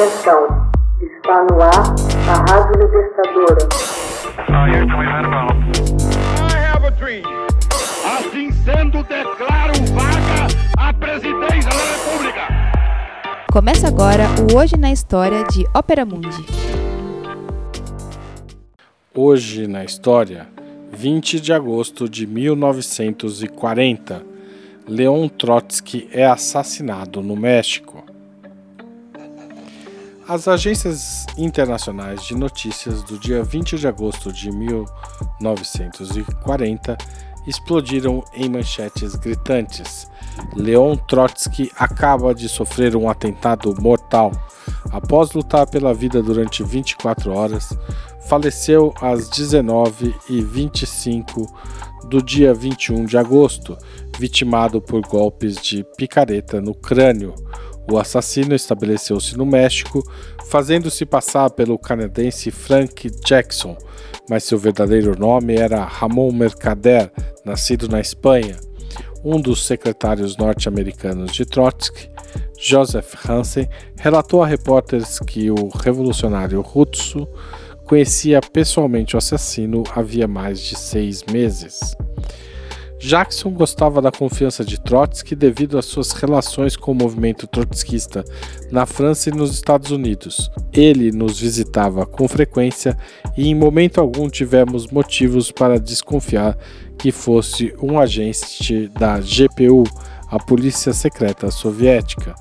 Atenção, está no ar a Rádio Libertadora. Assim sendo, declaro vaga a presidência da República. Começa agora o Hoje na História de Ópera Mundi. Hoje na História, 20 de agosto de 1940, Leon Trotsky é assassinado no México. As agências internacionais de notícias do dia 20 de agosto de 1940 explodiram em manchetes gritantes. Leon Trotsky acaba de sofrer um atentado mortal. Após lutar pela vida durante 24 horas, faleceu às 19h25 do dia 21 de agosto, vitimado por golpes de picareta no crânio. O assassino estabeleceu-se no México, fazendo-se passar pelo canadense Frank Jackson, mas seu verdadeiro nome era Ramon Mercader, nascido na Espanha. Um dos secretários norte-americanos de Trotsky, Joseph Hansen, relatou a repórteres que o revolucionário russo conhecia pessoalmente o assassino havia mais de seis meses. Jackson gostava da confiança de Trotsky devido às suas relações com o movimento trotskista na França e nos Estados Unidos. Ele nos visitava com frequência e em momento algum tivemos motivos para desconfiar que fosse um agente da GPU, a Polícia Secreta Soviética.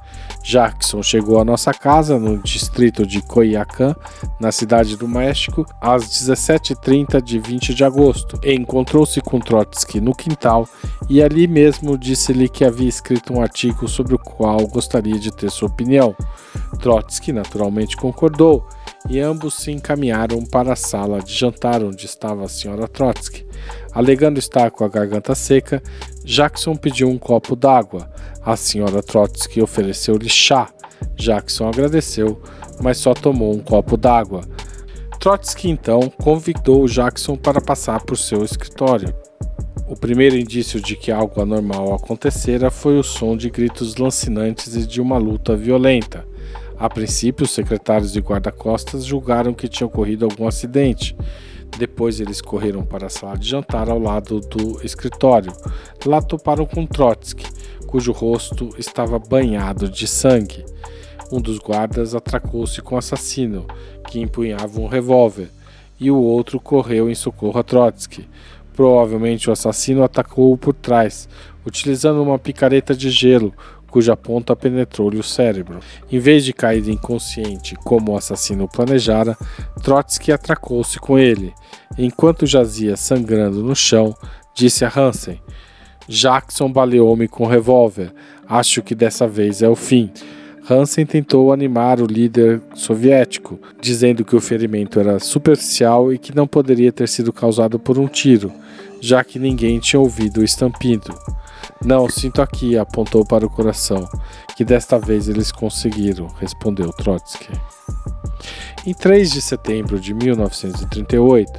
Jackson chegou à nossa casa no distrito de Coyoacán, na cidade do México, às 17h30 de 20 de agosto. Encontrou-se com Trotsky no quintal e ali mesmo disse-lhe que havia escrito um artigo sobre o qual gostaria de ter sua opinião. Trotsky naturalmente concordou e ambos se encaminharam para a sala de jantar onde estava a senhora Trotsky. Alegando estar com a garganta seca, Jackson pediu um copo d'água. A senhora Trotsky ofereceu-lhe chá. Jackson agradeceu, mas só tomou um copo d'água. Trotsky então convidou Jackson para passar por seu escritório. O primeiro indício de que algo anormal acontecera foi o som de gritos lancinantes e de uma luta violenta. A princípio, os secretários de guarda-costas julgaram que tinha ocorrido algum acidente. Depois eles correram para a sala de jantar ao lado do escritório. Lá toparam com Trotsky, cujo rosto estava banhado de sangue. Um dos guardas atracou-se com o assassino, que empunhava um revólver, e o outro correu em socorro a Trotsky. Provavelmente o assassino atacou-o por trás, utilizando uma picareta de gelo, cuja ponta penetrou-lhe o cérebro. Em vez de cair inconsciente como o assassino planejara, Trotsky atracou-se com ele. Enquanto jazia sangrando no chão, disse a Hansen: Jackson baleou-me com um revólver. Acho que dessa vez é o fim. Hansen tentou animar o líder soviético, dizendo que o ferimento era superficial e que não poderia ter sido causado por um tiro, já que ninguém tinha ouvido o estampido. Não, sinto aqui, apontou para o coração, que desta vez eles conseguiram, respondeu Trotsky. Em 3 de setembro de 1938,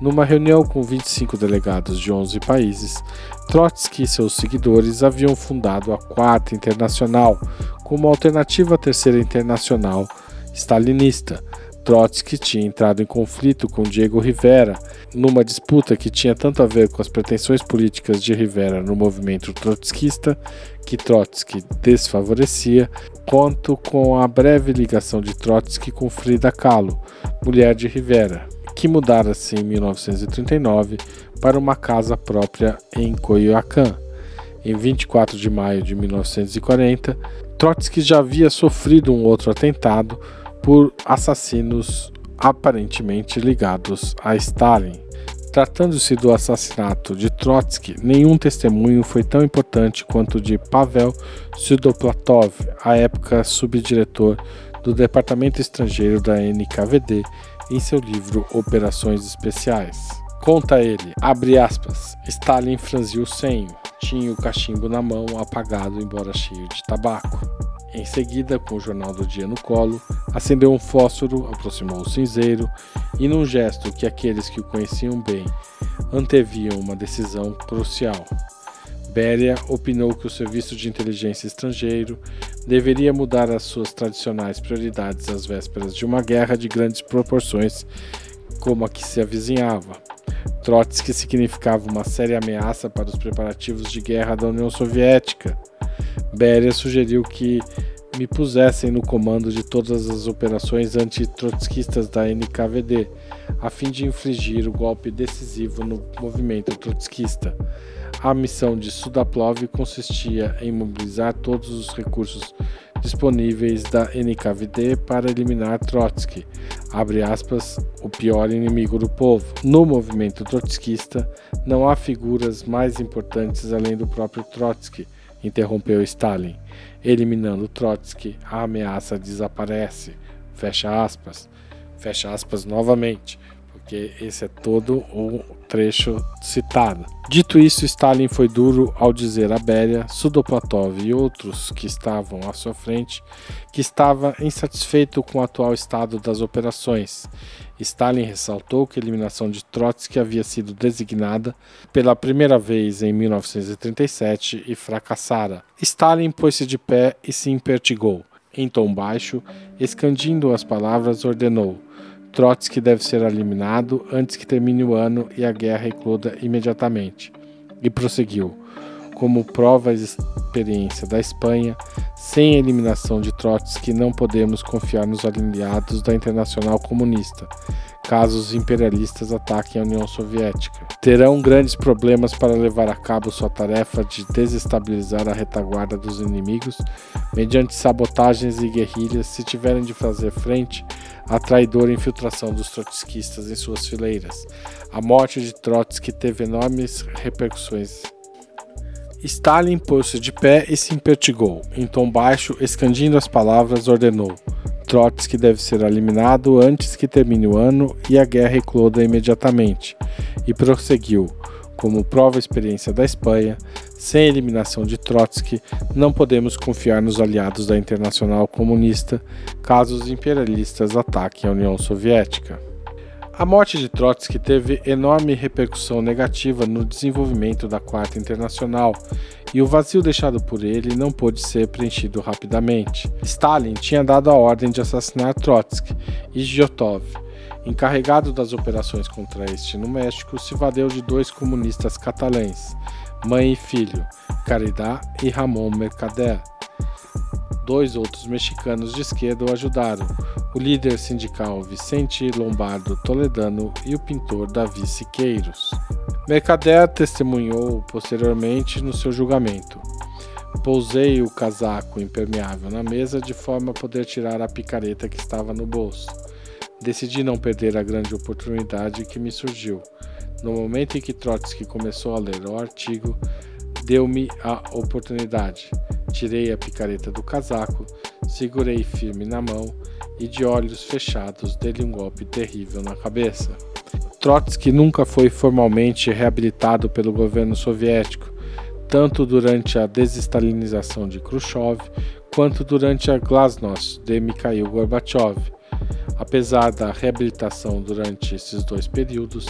numa reunião com 25 delegados de 11 países, Trotsky e seus seguidores haviam fundado a Quarta Internacional como alternativa à Terceira Internacional stalinista, Trotsky tinha entrado em conflito com Diego Rivera numa disputa que tinha tanto a ver com as pretensões políticas de Rivera no movimento trotskista, que Trotsky desfavorecia, quanto com a breve ligação de Trotsky com Frida Kahlo, mulher de Rivera, que mudara-se em 1939 para uma casa própria em Coyoacán. Em 24 de maio de 1940, Trotsky já havia sofrido um outro atentado por assassinos aparentemente ligados a Stalin. Tratando-se do assassinato de Trotsky, nenhum testemunho foi tão importante quanto o de Pavel Sudoplatov, à época subdiretor do Departamento Estrangeiro da NKVD, em seu livro Operações Especiais. Conta ele, abre aspas, Stalin franziu o senho, tinha o cachimbo na mão apagado embora cheio de tabaco. Em seguida, com o jornal do dia no colo, acendeu um fósforo, aproximou o cinzeiro e, num gesto que aqueles que o conheciam bem anteviam uma decisão crucial, Beria opinou que o serviço de inteligência estrangeiro deveria mudar as suas tradicionais prioridades às vésperas de uma guerra de grandes proporções como a que se avizinhava. Trotsky significava uma séria ameaça para os preparativos de guerra da União Soviética. Beria sugeriu que me pusessem no comando de todas as operações anti-trotskistas da NKVD, a fim de infligir o golpe decisivo no movimento trotskista. A missão de Sudaplov consistia em mobilizar todos os recursos disponíveis da NKVD para eliminar Trotsky, aspas, o pior inimigo do povo. No movimento trotskista, não há figuras mais importantes além do próprio Trotsky, interrompeu Stalin. Eliminando Trotsky, a ameaça desaparece. Fecha aspas. Fecha aspas novamente porque esse é todo o trecho citado. Dito isso, Stalin foi duro ao dizer a Beria, Sudoplatov e outros que estavam à sua frente que estava insatisfeito com o atual estado das operações. Stalin ressaltou que a eliminação de Trotsky havia sido designada pela primeira vez em 1937 e fracassara. Stalin pôs-se de pé e se impertigou. Em tom baixo, escandindo as palavras, ordenou: Trotsky deve ser eliminado antes que termine o ano e a guerra ecloda imediatamente. E prosseguiu: como prova a experiência da Espanha, sem a eliminação de Trotsky não podemos confiar nos aliados da Internacional Comunista, caso os imperialistas ataquem a União Soviética. Terão grandes problemas para levar a cabo sua tarefa de desestabilizar a retaguarda dos inimigos mediante sabotagens e guerrilhas se tiverem de fazer frente a traidora infiltração dos trotskistas em suas fileiras. A morte de Trotsky teve enormes repercussões. Stalin pôs-se de pé e se impertigou. Em tom baixo, escandindo as palavras, ordenou: Trotsky deve ser eliminado antes que termine o ano e a guerra ecloda imediatamente. E prosseguiu: como prova a experiência da Espanha, sem a eliminação de Trotsky, não podemos confiar nos aliados da Internacional Comunista caso os imperialistas ataquem a União Soviética. A morte de Trotsky teve enorme repercussão negativa no desenvolvimento da Quarta Internacional e o vazio deixado por ele não pôde ser preenchido rapidamente. Stalin tinha dado a ordem de assassinar Trotsky e Giotov, encarregado das operações contra este no México, se valeu de dois comunistas catalães, mãe e filho, Caridad e Ramon Mercader. Dois outros mexicanos de esquerda o ajudaram, o líder sindical Vicente Lombardo Toledano e o pintor Davi Siqueiros. Mercader testemunhou posteriormente no seu julgamento. Pousei o casaco impermeável na mesa de forma a poder tirar a picareta que estava no bolso. Decidi não perder a grande oportunidade que me surgiu. No momento em que Trotsky começou a ler o artigo, deu-me a oportunidade. Tirei a picareta do casaco, segurei firme na mão e, de olhos fechados, dei-lhe um golpe terrível na cabeça. Trotsky nunca foi formalmente reabilitado pelo governo soviético, tanto durante a desestalinização de Khrushchev quanto durante a glasnost de Mikhail Gorbachev apesar da reabilitação durante esses dois períodos,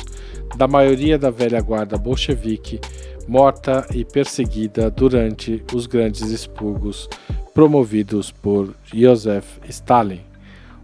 da maioria da velha guarda bolchevique morta e perseguida durante os grandes expurgos promovidos por Joseph Stalin.